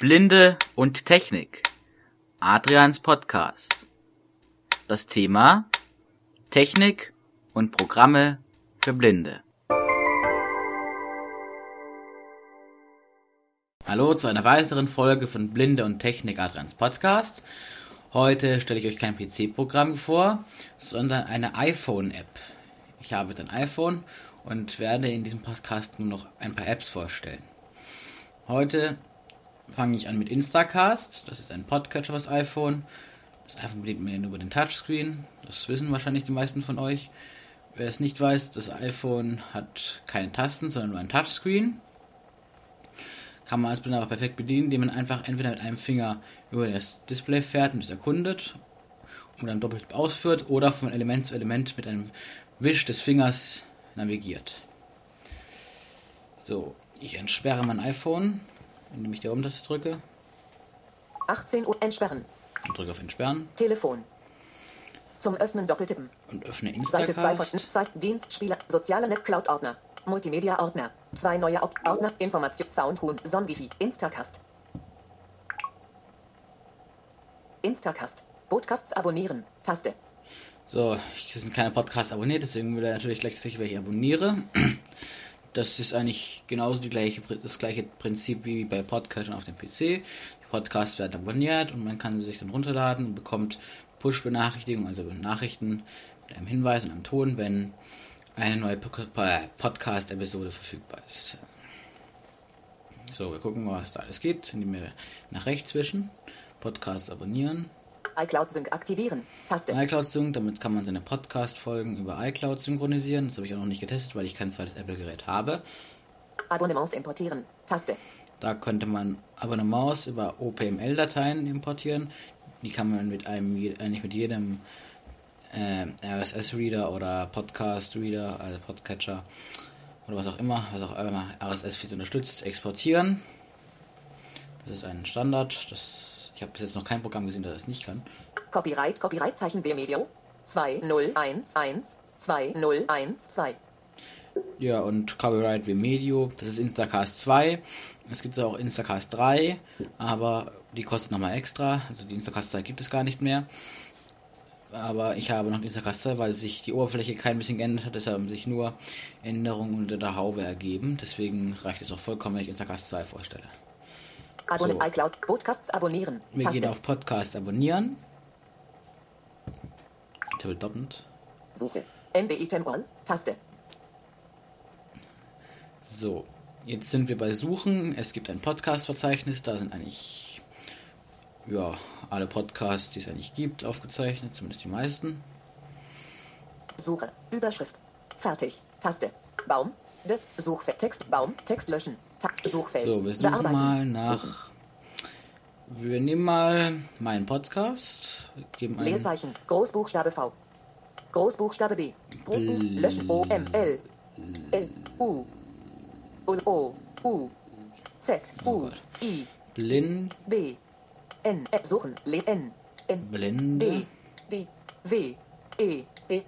Blinde und Technik. Adrians Podcast. Das Thema Technik und Programme für Blinde. Hallo zu einer weiteren Folge von Blinde und Technik Adrians Podcast. Heute stelle ich euch kein PC-Programm vor, sondern eine iPhone-App. Ich habe ein iPhone und werde in diesem Podcast nur noch ein paar Apps vorstellen. Heute fange ich an mit Instacast. Das ist ein Podcatcher fürs iPhone. Das iPhone bedient man über den Touchscreen. Das wissen wahrscheinlich die meisten von euch. Wer es nicht weiß, das iPhone hat keine Tasten, sondern nur ein Touchscreen. Kann man als Blinder aber perfekt bedienen, indem man einfach entweder mit einem Finger über das Display fährt und es erkundet und dann doppelt ausführt oder von Element zu Element mit einem Wisch des Fingers navigiert. So, ich entsperre mein iPhone, indem ich die Oben-Taste drücke 18 Uhr entsperren. und drücke auf Entsperren Telefon. Zum Öffnen doppeltippen. und öffne Seite 2 von Instacast. Zeit, Dienst, Spieler, soziale Net, Cloud Ordner. Multimedia Ordner. Zwei neue Ord- Ordner. Information, Soundhuhn, Sonwifi, Instacast. Instacast. Podcasts abonnieren. Taste. So, ich sind keine Podcasts abonniert, deswegen will er natürlich gleich sicher, welche ich abonniere. Das ist eigentlich genauso die gleiche, das gleiche Prinzip wie bei Podcatchern auf dem PC. Die Podcasts werden abonniert und man kann sie sich dann runterladen und bekommt Push-Benachrichtigungen, also Nachrichten mit einem Hinweis und einem Ton, wenn eine neue Po- Podcast-Episode verfügbar ist. So, wir gucken mal, was da alles geht, indem wir nach rechts wischen, Podcast abonnieren, iCloud Sync aktivieren. Taste. iCloud Sync, damit kann man seine Podcast-Folgen über iCloud synchronisieren. Das habe ich auch noch nicht getestet, weil ich kein zweites Apple-Gerät habe. Abonnements importieren. Taste. Da könnte man Abonnements über OPML-Dateien importieren. Die kann man mit einem, eigentlich mit jedem äh, RSS-Reader oder Podcast-Reader, also Podcatcher oder was auch immer, was auch immer RSS-Feeds unterstützt, exportieren. Das ist ein Standard. Das, ich habe bis jetzt noch kein Programm gesehen, das das nicht kann. Copyright, Copyright Zeichen Vimeo. 2011 2012. Ja, und Copyright Remedio, das ist Instacast 2. Es gibt auch Instacast 3, aber die kostet nochmal extra. Also die Instacast 2 gibt es gar nicht mehr. Aber ich habe noch Instacast 2, weil sich die Oberfläche kein bisschen geändert hat. Deshalb haben sich nur Änderungen unter der Haube ergeben. Deswegen reicht es auch vollkommen, wenn ich Instacast 2 vorstelle. Abonne So. iCloud. Podcasts abonnieren. Wir gehen Taste. auf Podcast abonnieren. Tippel doppelt. Suche. NBI Temporal. Taste. So, jetzt sind wir bei Suchen. Es gibt ein Podcast-Verzeichnis, da sind eigentlich ja, alle Podcasts, die es eigentlich gibt, aufgezeichnet, zumindest die meisten. Suche. Überschrift. Fertig. Taste. Baum. De. Suchfeld. Text. Baum. Text löschen. Ta Suchfeld. So, wir suchen Bearbeiten. mal nach. Suchen. Wir nehmen mal meinen Podcast, geben einen Leerzeichen. Großbuchstabe V. Großbuchstabe B. Großbuch. Löschen. O. M. L. L. U. O. O. U. Z. Oh U. Gott. I. Blind, B. N. Äh, suchen. Le. N. N. Blinde, D. D. W. E. E.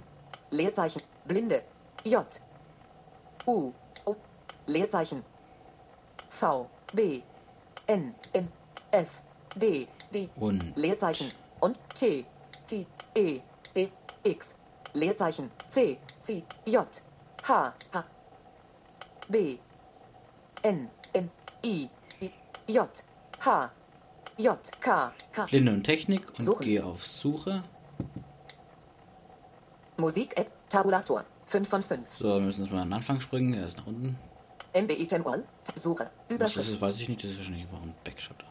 Leerzeichen. Blinde. J. U. O. Leerzeichen. V. B. N. N. F. D. D. und Leerzeichen. Und T. T. E. E. X. Leerzeichen. C. C. J. H. H. B. N. N. I. I. J. H. J. K. K. Blinde und Technik und Suchen. gehe auf Suche. Musik-App. Tabulator. 5 von 5. So, wir müssen jetzt mal an den Anfang springen, er ist nach unten. MBI Temporal. Suche. Was das Überschrift. ist, weiß ich nicht, das ist wahrscheinlich einfach ein Backshotter.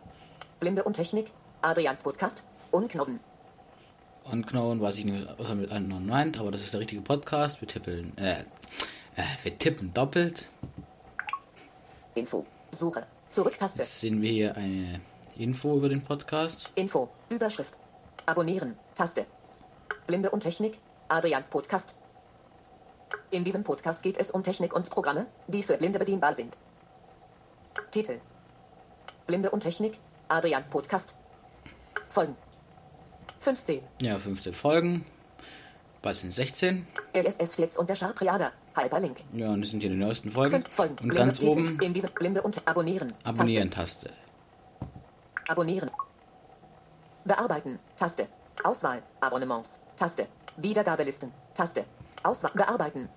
Blinde und Technik. Adrians Podcast. Unknoten. Und Known weiß ich nicht, was er mit anderen meint, aber das ist der richtige Podcast. Wir tippeln, äh, äh, wir tippen doppelt. Info. Suche. Zurücktaste. Jetzt sehen wir hier eine Info über den Podcast. Info. Überschrift. Abonnieren. Taste. Blinde und Technik. Adrians Podcast. In diesem Podcast geht es um Technik und Programme, die für Blinde bedienbar sind. Titel. Blinde und Technik. Adrians Podcast. Folgen. 15. Ja, 15 Folgen. Bald sind 16. RSS Flits und der Sharpriada. Hyperlink. Ja, und das sind hier die neuesten Folgen. Folgen. Und Blinde ganz Titel. oben In diesem Blinde und Abonnieren. Abonnieren-Taste. Abonnieren. Bearbeiten. Taste. Auswahl. Abonnements. Taste. Wiedergabelisten. Taste. Auswahl. Bearbeiten.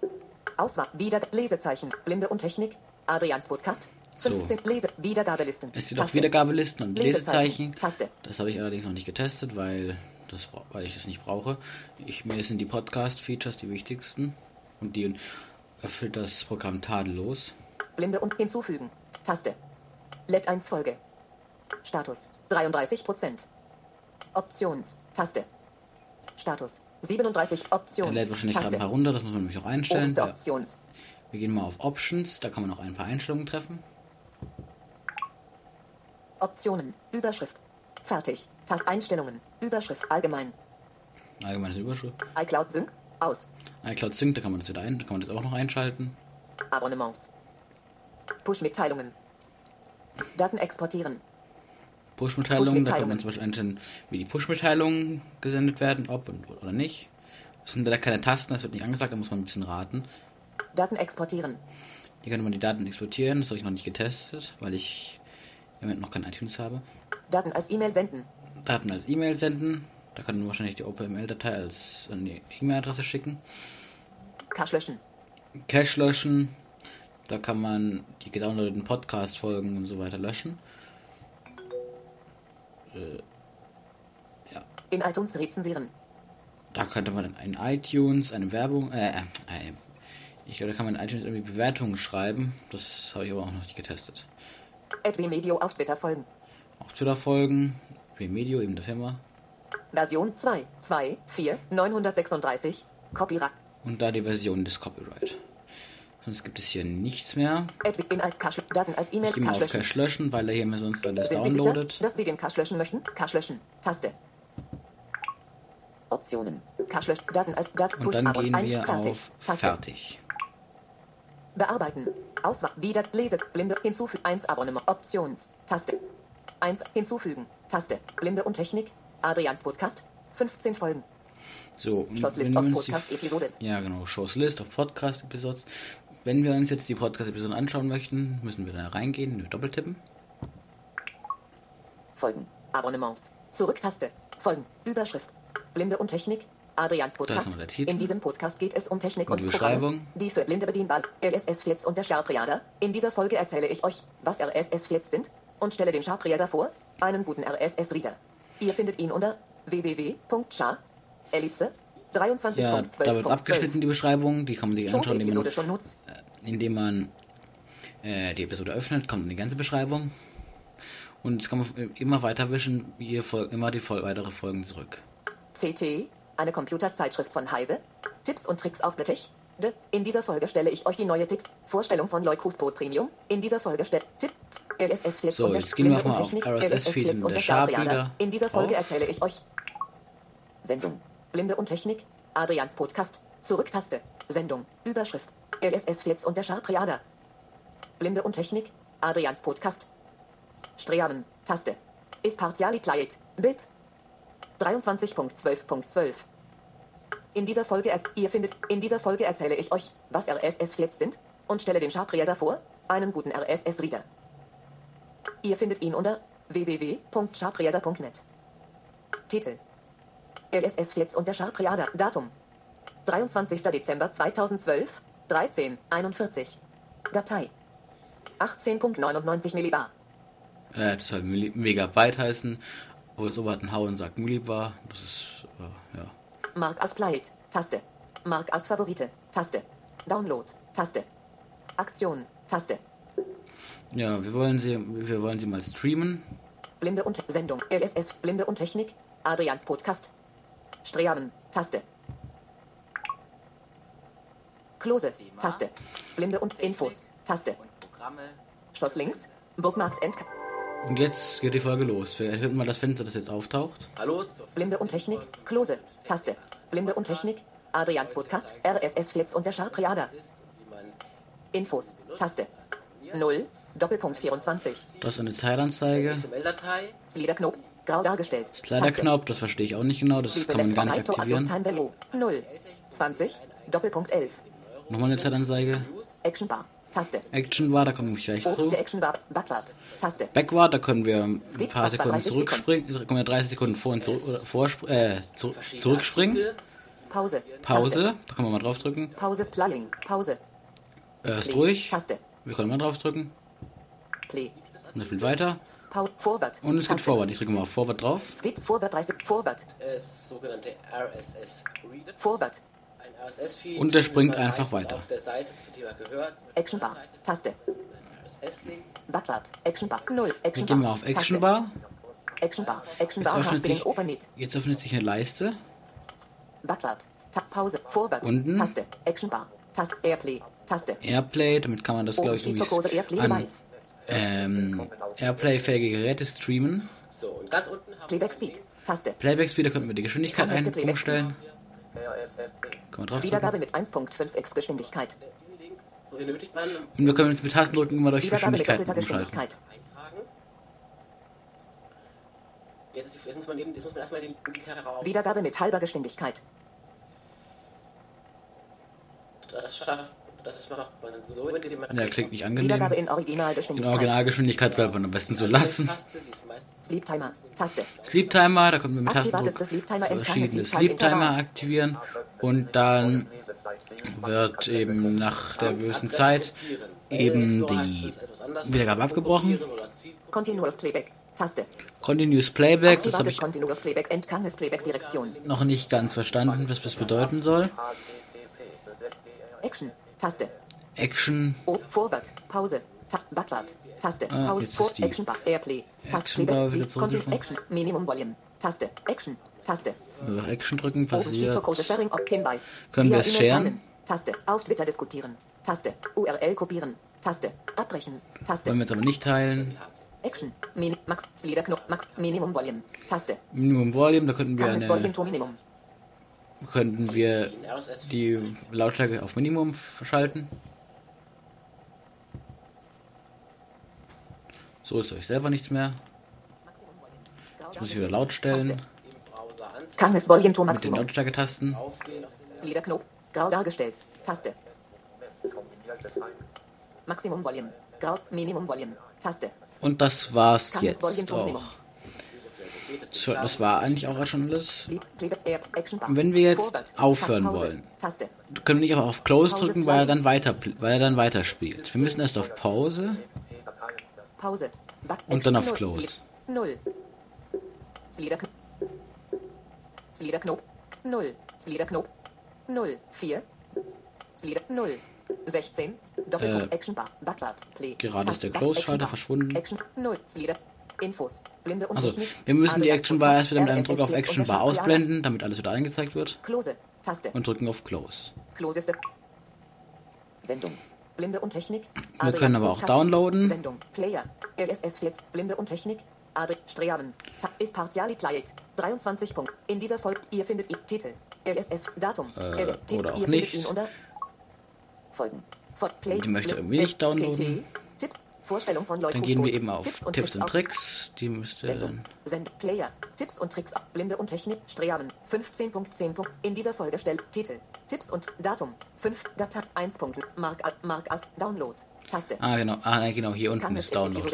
Auswahl. Wieder. Lesezeichen. Blinde und Technik. Adrians Podcast. 15 Lese. Wiedergabelisten. Es gibt auch. Wiedergabelisten und Lesezeichen. Taste. Das habe ich allerdings noch nicht getestet, weil, das, weil ich das nicht brauche. Ich, mir sind die Podcast-Features die wichtigsten und die erfüllt das Programm tadellos. Blinde und hinzufügen. Taste. LED 1 Folge. Status. 33%. Options. Taste. Status. 37 Er Options. lädt wahrscheinlich gerade ein paar runter, das muss man nämlich auch einstellen. Options. Wir gehen mal auf Options, da kann man auch ein paar Einstellungen treffen. Optionen. Überschrift. Fertig. Tast Einstellungen. Überschrift. Allgemein. Allgemeines Überschrift. iCloud Sync. Aus. iCloud Sync, da kann man das wieder ein, da kann man das auch noch einschalten. Abonnements. Push-Mitteilungen. Daten exportieren. Push-Mitteilungen, da kann man zum Beispiel einstellen, wie die Push-Mitteilungen gesendet werden, ob und, oder nicht. Das sind leider keine Tasten, das wird nicht angesagt, da muss man ein bisschen raten. Daten exportieren. Hier könnte man die Daten exportieren, das habe ich noch nicht getestet, weil ich im Moment noch kein iTunes habe. Daten als E-Mail senden. Daten als E-Mail senden, da kann man wahrscheinlich die OpenML-Datei als an die E-Mail-Adresse schicken. Cache löschen. Cache löschen, da kann man die gedownloadeten Podcast-Folgen und so weiter löschen. In iTunes rezensieren. Da könnte man dann in iTunes eine Werbung, äh, äh, eine, ich glaube, da kann man in iTunes irgendwie Bewertungen schreiben. Das habe ich aber auch noch nicht getestet. Edwin Medio auf Twitter folgen. Auf Twitter folgen, Remedio, eben der Firma. Version 2, 2, 4, 936. Copyright. Und da die Version des Copyright. Sonst gibt es hier nichts mehr. Edwin in Alt Cache. Daten als E-Mail. Ich gehe mal auf. Cache löschen, weil er hier mir sonst alles Sind Sie sicher, downloadet. dass Sie den Cache löschen möchten? Cache löschen. Taste. Optionen. Cache löschen. Daten als Daten Und dann gehen wir fertig. auf. Fertig. Bearbeiten. Auswahl. Wieder. Lese. Blinde. Hinzufügen. 1 Abonnement. Options. Taste. 1. Hinzufügen. Taste. Blinde und Technik. Adrians Podcast. 15 Folgen. So, und Shows List wenn of wir uns die Podcast-Episodes. Ja, genau. Shows List of Podcast Episodes. Wenn wir uns jetzt die Podcast Episoden anschauen möchten, müssen wir da reingehen, wir doppeltippen. Folgen. Abonnements. Zurücktaste. Folgen. Überschrift. Blinde und Technik. Adrians Podcast. In diesem Podcast geht es um Technik Und und, die Beschreibung. die für Blinde bedienbar. RSS-Feeds und der Sharp-Reader. In dieser Folge erzähle ich euch, was RSS-Feeds sind und stelle den Sharp-Reader vor, einen guten RSS-Reader. Ihr findet ihn unter www.sharp, Ellipse, 23.12.12. Ja, da wird abgeschnitten die Beschreibung. Die kann man sich Schon anschauen, indem man, schon nutzt. indem man äh, die Episode öffnet, kommt die ganze Beschreibung. Und jetzt kann man immer weiter wischen, fol- immer die weitere Folgen zurück. CT, eine Computerzeitschrift von Heise. Tipps und Tricks auf. De. In dieser Folge stelle ich euch die neue Tipps. Vorstellung von Leukrusbrot Premium. In dieser Folge stellt Tipps. RSS Feeds So, und jetzt gehen wir Blinde mal auf. RSS Feeds und der Sharp wieder. In dieser Folge erzähle ich euch. Sendung. Blinde und Technik. Adrians Podcast. Zurücktaste. Sendung. Überschrift. RSS Feeds und der Sharp Reader. Blinde und Technik. Adrians Podcast. Streamen. Taste. Ist partially played. Bit. 23.12.12. In dieser Folge ihr findet in dieser Folge erzähle ich euch, was RSS-Feeds sind und stelle den Sharp Reader vor, einen guten RSS-Reader. Ihr findet ihn unter www.sharpreader.net. Titel: RSS-Feeds und der Sharp Reader. Datum: 23. Dezember 2012, 13:41. Datei: 18.99 Millibar. Äh, das soll Megabyte heißen. VoiceOver hat einen Hau und sagt Millibar. Das ist, äh, ja. Mark as Played. Taste. Mark as Favorite. Taste. Download. Taste. Aktion. Taste. Ja, wir wollen sie, wir wollen sie mal streamen. Blinde und Sendung. LSS. Blinde und Technik. Adrians Podcast. Streamen. Taste. Klose. Taste. Blinde und Infos. Taste. Programme. Schloss links. Bookmarks End. Und jetzt geht die Folge los. Wir erhöhen mal das Fenster, das jetzt auftaucht. Hallo Blinde und Technik. Klose. Taste. Blinde und Technik. Adrians Podcast. RSS Feeds und der Sharp Reader. ist und wie man Infos. Taste. 0. Doppelpunkt 24. Das ist eine Zeitanzeige. XML-Datei Sliderknopf. Grau dargestellt. Slider-Knopf, das verstehe ich auch nicht genau. Das kann man gar nicht aktivieren. Time Value. 0. 20. Doppelpunkt 11. Nochmal eine Zeitanzeige. Action Bar. Taste. Action da komme ich gleich zu. Backward. Taste. Backward, da können wir ein paar Sekunden 30 zurückspringen, da können wir 30 Sekunden vor und zurück, oder vor, äh, zu, zurückspringen. Pause. Pause, da kann man mal draufdrücken. Pause ist Playing. Pause. Er ist Play. ruhig. Taste. Wir können mal draufdrücken. Play. Und das spielt weiter. Forward. Und es geht. Forward. Ich drücke mal auf Forward drauf. Skip Forward 30. Forward. ist sogenannte RSS Reader. Forward. Ein RSS-Feed. Und der springt einfach weiter. Auf der Seite, zu er gehört. Action Bar. Taste. Backward. Action Bar. 0. Wir Action gehen Bar. mal auf Action. Bar. Action Bar. Action Jetzt Bar. öffnet du den sich, jetzt öffnet sich eine Leiste. Backward. Ta Pause. Forward. Unten. Taste. Action Bar. Taste. Airplay. Taste. Airplay, damit kann man das, glaube ich, irgendwie an. Ähm, Airplay-fähige Geräte streamen. So, und ganz unten haben Playback Speed. Taste. Playback-Speed, da könnten wir die Geschwindigkeit Kommeste ein Playback umstellen. Kann man drauf Wiedergabe mit 1.5x Geschwindlichkeit. wir diesen Link. So benötigt man Und wir können jetzt mit Tastendrücken immer durch Wiedergabe mit. Geschwindigkeit. eintragen. Jetzt, muss man eben, jetzt muss man erstmal den Link heraus. Wiedergabe mit halber Geschwindigkeit. Das schafft, Der klingt nicht angenehm. in In Originalgeschwindigkeit. Originalgeschwindigkeit sollte man am besten so lassen. Sleep Timer. Taste. Sleep Timer, da können wir mit Tastendruck verschiedene Sleep Sleep Time Timer aktivieren und dann wird eben nach der gewissen Zeit eben die Wiedergabe abgebrochen. Continuous Playback. Taste. Continuous Playback, das habe ich Continuous Playback. Entgangenes Playback Direktion. noch nicht ganz verstanden, was das bedeuten soll. Action. Taste. Action, O. Forward. Pause. Ta Backward. Taste. Ah, Pause. die Action Bar. Airplay. Taste. Action. Action. Minimum Volume. Taste. Action. Taste. auf Action drücken, passiert. Können wir es teilen. Taste. Auf Twitter diskutieren. Taste. URL kopieren. Taste. Abbrechen. Taste. Wollen wir jetzt aber nicht teilen. Action. Mini Max. Sliderknopf. Max. Minimum Volume. Taste. Minimum Volume, da könnten wir Kannes Volume eine, to Minimum. Könnten wir die Lautstärke auf Minimum verschalten. So ist euch selber nichts mehr. Jetzt muss ich wieder laut stellen. Kannes Volume to mit den Maximum. Lautstärketasten. Den Sliderknopf. Grau dargestellt. Taste. Maximum Volume. Grau. Minimum Volume. Taste. Und das war's jetzt auch. So, das war eigentlich auch schon alles. Und wenn wir jetzt aufhören wollen. Können wir nicht auch auf Close drücken, weil er dann weiter, weil er dann weiterspielt. Wir müssen erst auf Pause und dann auf. Close. Null. Sliderknopf. Null. Sliderknopf. Null. Vier. Slider. Null. 16. Doppelpunkt. Äh, Action Bar. Backward. Play. gerade ist der Close-Schalter verschwunden. Action. Null. Slider. Infos. Blinde und Also, wir müssen die Action Bar erst wieder mit einem Druck auf Action Bar ausblenden, damit alles wieder angezeigt wird. Close. Taste. Und drücken auf Close. Close ist Sendung. Blinde und Technik. Wir können aber auch downloaden. Sendung. Player. RSS 4. Blinde und Technik. Adri Streamen. Ta ist partially played. 23 Punkt. In dieser Folge. Ihr findet ihn. Titel. RSS. Datum. Äh, oder auch ihr nicht. Findet ihn unter Folgen. Die möchte irgendwie nicht downloaden. Tipps. Vorstellung von Leuten. Dann gehen wir eben auf Tipps Tipps und Tricks. Die müsste Sendung. Send Player. Tipps und Tricks ab. Blinde und Technik. Streamen. 15.10. In dieser Folge stellt Titel. Tipps und Datum. 5. Datei. 1. Mark, Mark as Download. Taste. Ah, genau. Ah, genau. Hier unten ist Download.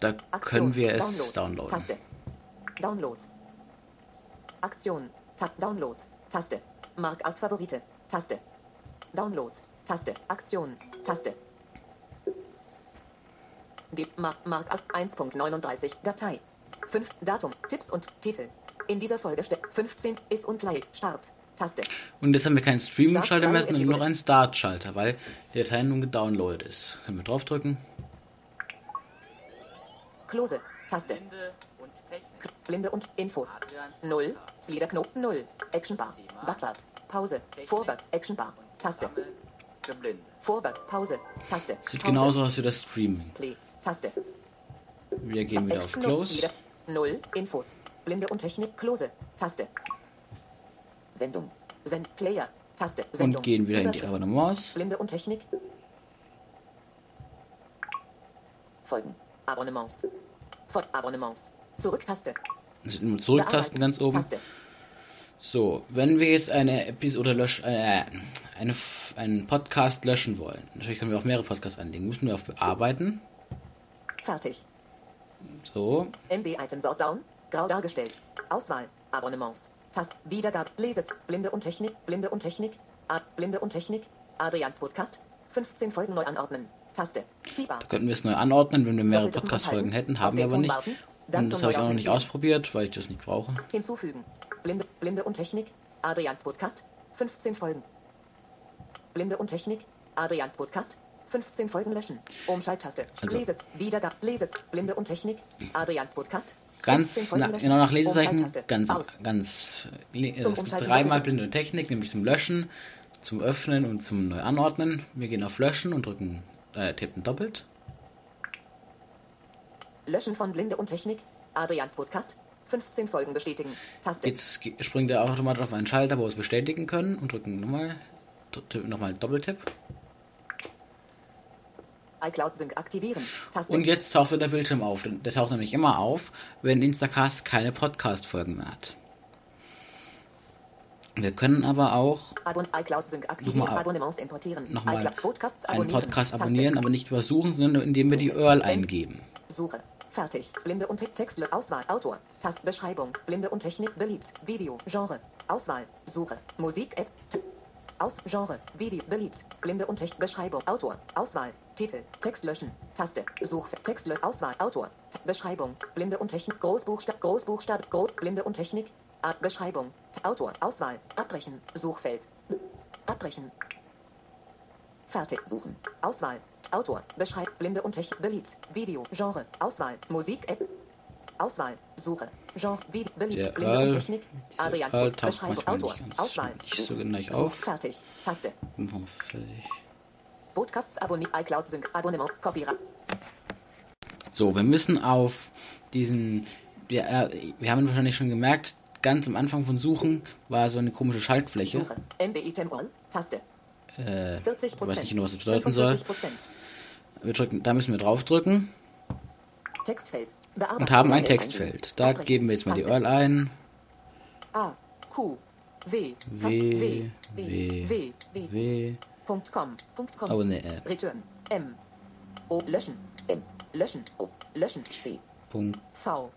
Da können wir es downloaden. Taste. Download. Aktion. Ta Download. Taste. Mark als Favorite. Taste. Download. Taste. Aktion. Taste. Die Mark, Mark als 1.39 Datei. 5 Datum. Tipps und Titel. In dieser Folge steht 15 ist unplay. Start. Taste. Und jetzt haben wir keinen Streaming-Schalter mehr, sondern nur noch einen Start-Schalter, weil die Datei nun gedownloadet ist. Können wir draufdrücken. Close. Taste. Blinde und Infos. 0. Sliderknopf 0. Action Bar. Backward. Pause. Forward. Action Bar. Taste. Forward. Pause. Taste. Sieht Pause. genauso aus wie das Streaming. Play. Taste. Wir gehen wieder auf Close. 0. Infos. Blinde und Technik. Close. Taste. Sendung. Send Player. Taste. Sendung. Und gehen wieder in die. Abonnements. Blinde und Technik. Folgen. Abonnements. Von Abonnements. Zurücktaste. Das sind nur Zurücktasten ganz oben. Taste. So, wenn wir jetzt eine Episode löschen, äh, eine, einen Podcast löschen wollen, natürlich können wir auch mehrere Podcasts anlegen, müssen wir auf Bearbeiten. Fertig. So, MB Item Sort Down. Grau dargestellt. Auswahl. Abonnements. Tast. Wiedergabe. Lese. Blinde und Technik. Blinde und Technik. A Blinde und Technik. Adrians Podcast. 15 Folgen neu anordnen. Taste. Ziehbar. könnten wir es neu anordnen, wenn wir mehrere Podcast-Folgen hätten, haben wir aber nicht. Dann Und das habe ich auch noch nicht ausprobiert, weil ich das nicht brauche. Hinzufügen. Blinde, Blinde und Technik. Adrians Podcast. 15 Folgen. Blinde und Technik. Adrians Podcast. 15 Folgen löschen. Umschalttaste. Also- Lese. Wiedergabe. Lese. Blinde und Technik. Adrians Podcast. 15 Ganz na, genau nach Lesezeichen, ganz, Aus. ganz, äh, es gibt dreimal blinde Technik, nämlich zum Löschen, zum Öffnen und zum neu anordnen. Wir gehen auf Löschen und drücken, äh, tippen doppelt. Löschen von Blinde und Technik. Adrians Podcast. 15 Folgen bestätigen. Taste. Jetzt springt er automatisch auf einen Schalter, wo wir es bestätigen können und drücken nochmal, nochmal Doppeltipp. iCloud Sync aktivieren. Taste. Und jetzt taucht wieder der Bildschirm auf. Der taucht nämlich immer auf, wenn Instacast keine Podcast-Folgen mehr hat. Wir können aber auch. Nochmal- einen. Podcast abonnieren, aber nicht über Suchen, sondern indem wir die URL eingeben. Suche. Fertig. Blinde und Te- Text. Auswahl. Autor. Tast. Beschreibung. Blinde und Technik. Beliebt. Video. Genre. Auswahl. Suche. Musik. App. Aus. Genre. Video. Beliebt. Blinde und Technik. Beschreibung. Autor. Auswahl. Titel. Text löschen. Taste. Such. Text. lö- Auswahl. Autor. Beschreibung. Blinde und Technik. Großbuchstab. Großbuchstab. Groß. Blinde und Technik. Art. Beschreibung. Autor. Auswahl. Abbrechen. Suchfeld. Abbrechen. Fertig. Suchen. Auswahl. Autor. Beschreibt. Blinde und Technik. Beliebt. Video. Genre. Auswahl. Musik. App. Auswahl. Suche. Genre. Video. Beliebt. Blinde und Technik. Adrian. Beschreibung. Autor. Auswahl. nicht so Such. auf. Fertig. Taste. Fertig. Podcasts abonnieren. iCloud Sync. Abonnement. Copyright. So, wir müssen auf diesen. Wir, äh, wir haben wahrscheinlich schon gemerkt, ganz am Anfang von Suchen war so eine komische Schaltfläche. Suche. MBI Temporal. Taste. Äh, 40 ich weiß nicht genau, was das bedeuten soll. Wir drücken, da müssen wir draufdrücken Textfeld. Und haben ein Textfeld. Da geben wir jetzt mal die. URL ein. A. Q. W. W. W. W, W. W. Punkt com. Punkt com. Oh ne, äh, Return. M. O. Löschen. M. Löschen. O. Löschen. C. Punkt V.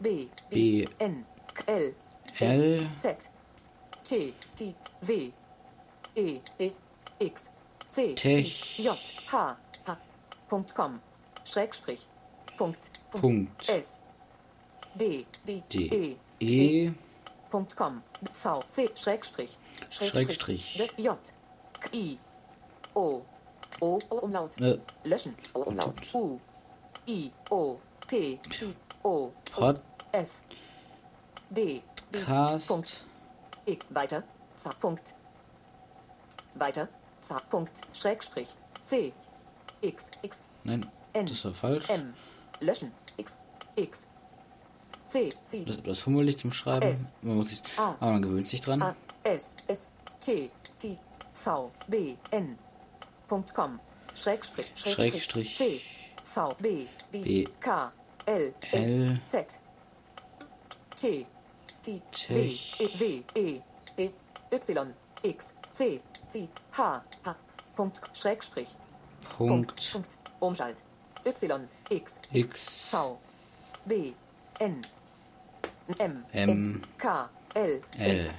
B. B. N. L. L. Z. T. T. W. E. E. X. C. Tech. C, J. H. H. Punkt com. Schrägstrich. Punkt. Punkt. S. D. D. D. E. E. Punkt com. V. C. Schrägstrich. Schrägstrich. D, J. I. O. O. O. Umlaut. Äh, Löschen. O. Umlaut. U. I. O. P. O. Pod. F. D. D. Punkt. I. Weiter. Z. Punkt. Weiter. Z. Punkt. Schrägstrich. C. X. X. Nein, N. das war falsch. M. Löschen. X. X. C. C. Das ist etwas fummelig zum Schreiben. S. Man muss sich, A. aber man gewöhnt sich dran. A. S. S. T. T. V. B. N. Punkt com. Schrägstrich. Schrägstrich. C. V. B. B. K. L. L. Z. T. T. W. E. W. E. E. Y. X. C. C. H. H. Punkt. Schrägstrich. Punkt. Punkt. Umschalt. Y. X. X. V. B. N. M. M. K. L. L.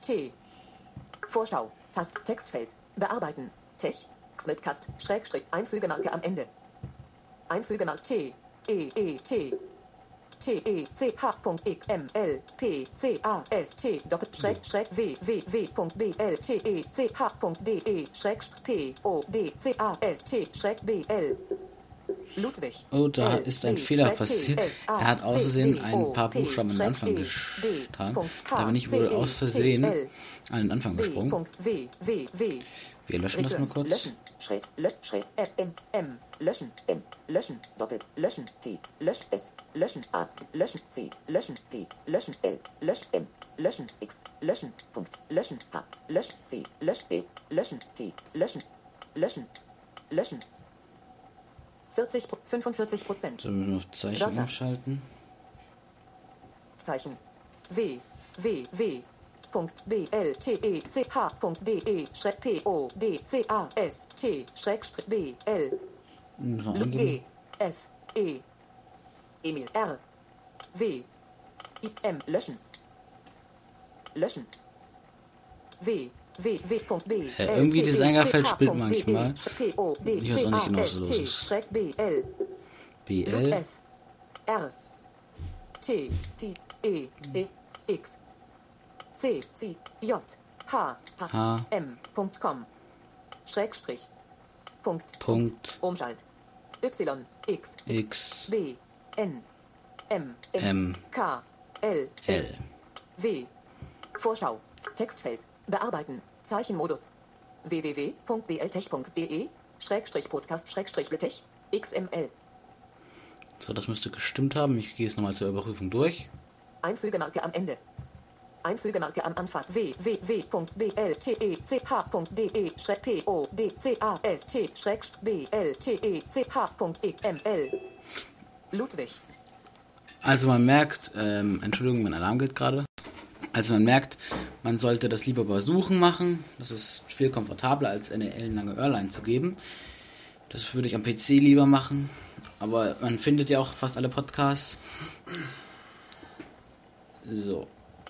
T. Vorschau. Tast. Textfeld. Bearbeiten. Tech. Xmitcast. Schrägstrich. Einfügemarke am Ende. Einfügemarke T. E. E. T. T. E. C. H. X. M. L. P. C. A. S. T. Doppel. Schräg. Schräg. W. W. W. Punkt. B. L. T. E. C. H. Punkt. D. E. Schrägstrich. P. O. D. C. A. S. T. Schräg. B. L. Ludwig. Oh, da ist ein B, Fehler passiert. Er hat außersehen ein paar Buchstaben an den Anfang getan. Da bin ich wohl L, an den Anfang B. gesprungen. Wir löschen das mal kurz. Löschen. Schräg. Lö, schräg. M. M. Löschen. M. Löschen. Doppel. Löschen. T. Lösch. S. Löschen. A. Löschen. C. Löschen. P. Löschen. L. Lösch. M. Löschen. X. Löschen. Punkt. Löschen. H. Lösch. C. Lösch. E. Löschen. T. Löschen. Löschen. Löschen. 40, 45 Prozent. So, müssen wir auf Zeichen Wörter. umschalten. Zeichen. W. W. W. h.bltech.de schräg p o d c a s t schrägstrich b l eingeben. G F E Emil R W I M löschen löschen W L, irgendwie das spinnt Punkt, manchmal. D, P, O, D, Ich weiß auch nicht genau, was los T, ist. BL. F R T T E E X C C J H H. H M Punkt com Schrägstrich Punkt Punkt. Umschalt Y X X. B N M M. K L L. W Vorschau Textfeld Bearbeiten Zeichenmodus www.bltech.de Schrägstrich Podcast Schrägstrich Bltech XML So, das müsste gestimmt haben. Ich gehe es nochmal zur Überprüfung durch. Einfügemarke am Ende. Einfügemarke am Anfang. www.bltech.de schräg p o d c a s t schräg b l t e c h.xml. Ludwig. Also man merkt, ähm, Entschuldigung, mein Alarm geht gerade. Also man merkt, man sollte das lieber über Suchen machen. Das ist viel komfortabler, als eine ellenlange URL einzugeben. Das würde ich am PC lieber machen. Aber man findet ja auch fast alle Podcasts. So.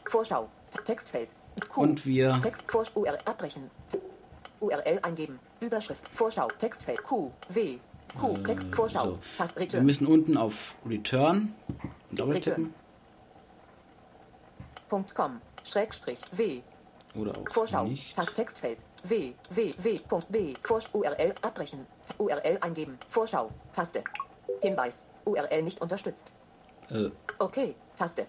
Vorschau. Textfeld. Q. Und wir- Text vor URL abbrechen. URL eingeben. Überschrift. Vorschau. Textfeld. Q. W. Q. Text. Vorschau. So. Wir Return. müssen unten auf Return doppeltippen. Punkt com. Schrägstrich. W. Oder auch Vorschau. nicht. Textfeld. W. W. W. Punkt B. Vorsch URL abbrechen. URL eingeben. Vorschau. Taste. Hinweis. URL nicht unterstützt. Äh, Okay. Taste.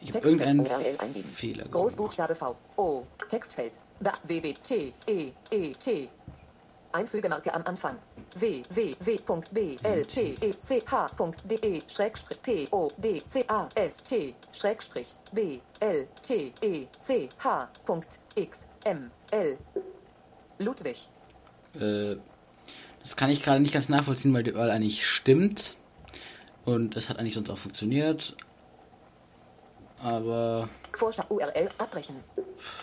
ich habe Textfeld. irgendeinen URL eingeben. Fehler gemacht. Großbuchstabe V. O. Textfeld. W. W. T. E. E. T. Einfügemarke am Anfang. W. W. W. Punkt B. L. T. E. C. H. Punkt D. E. Schrägstrich P. O. D. C. A. S. T. Schrägstrich B. L. T. E. C. H. Punkt X. M. L. Ludwig. Äh, das kann ich gerade nicht ganz nachvollziehen, weil die URL eigentlich stimmt. Und es hat eigentlich sonst auch funktioniert. Aber Vorschau. URL abbrechen.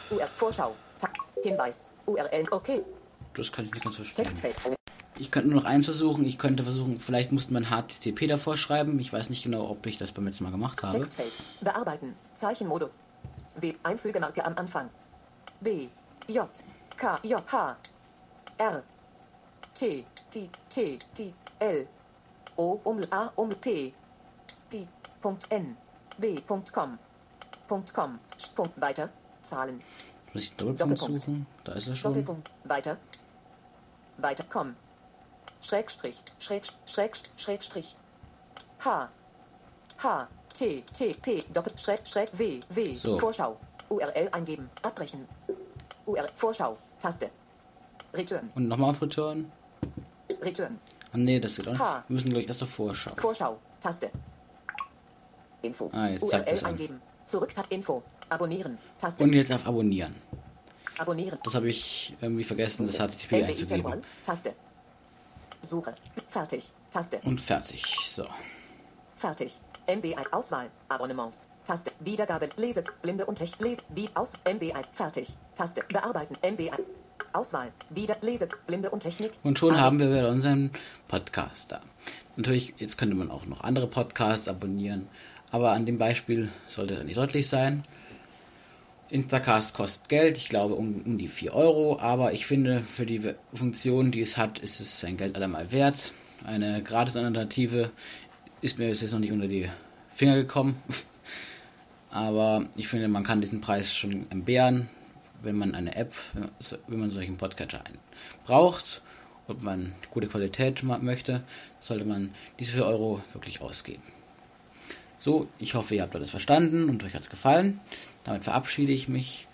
URL Vorschau. Hinweis. URL. Okay. das kann ich nicht ganz verstehen. Textfeld. Ich könnte nur noch eins versuchen. Ich könnte versuchen, vielleicht musste man HTTP davor schreiben. Ich weiß nicht genau, ob ich das beim letzten Mal gemacht habe. Textfeld. Bearbeiten. Zeichenmodus. W. Einfügemarke am Anfang. B. J. K. J. H. R. T. T. T. T. L. O. Um. A. Um. P. P. Punkt N. B. Punkt com. Punkt com. Punkt weiter. Zahlen. Muss ich Doppelpunkt Doppelpunkt. suchen? Da ist er schon. Doppelpunkt. Weiter. Weiter. Com. Schrägstrich. Schräg. Schräg. Schrägstrich. H. H. T. T. P. Doppel. Schräg. Schräg. W. W. So. Vorschau. URL eingeben. Abbrechen. URL. Vorschau. Taste. Return. Und nochmal auf Return. Return. Ah, nee, das geht auch nicht. Wir müssen gleich erst davor schauen. Vorschau. Taste. Info. Ah, jetzt zeigt URL an. eingeben. Zurück. Tab. Info. Abonnieren. Taste. Und jetzt auf Abonnieren. Abonnieren. Das habe ich irgendwie vergessen, das HTTP einzugeben. Taste. Suche. Fertig. Taste. Und fertig. So. Fertig. MBI Auswahl. Abonnements. Taste. Wiedergabe. Lese. Blinde und Tech. Lese. Wie aus. MBI. Fertig. Taste. Bearbeiten. MBI. Auswahl. Wieder. Lese. Blinde und Technik. Und schon haben wir wieder unseren Podcast da. Natürlich, jetzt könnte man auch noch andere Podcasts abonnieren, aber an dem Beispiel sollte das nicht deutlich sein. Instacast kostet Geld, ich glaube um, um die 4 Euro, aber ich finde, für die Funktion, die es hat, ist es sein Geld allemal wert. Eine Gratis-Alternative ist mir jetzt noch nicht unter die Finger gekommen, aber ich finde, man kann diesen Preis schon entbehren, wenn man eine App, wenn man solchen Podcatcher braucht und man gute Qualität möchte, sollte man diese 4 Euro wirklich ausgeben. So, ich hoffe, ihr habt alles verstanden und euch hat es gefallen. Damit verabschiede ich mich.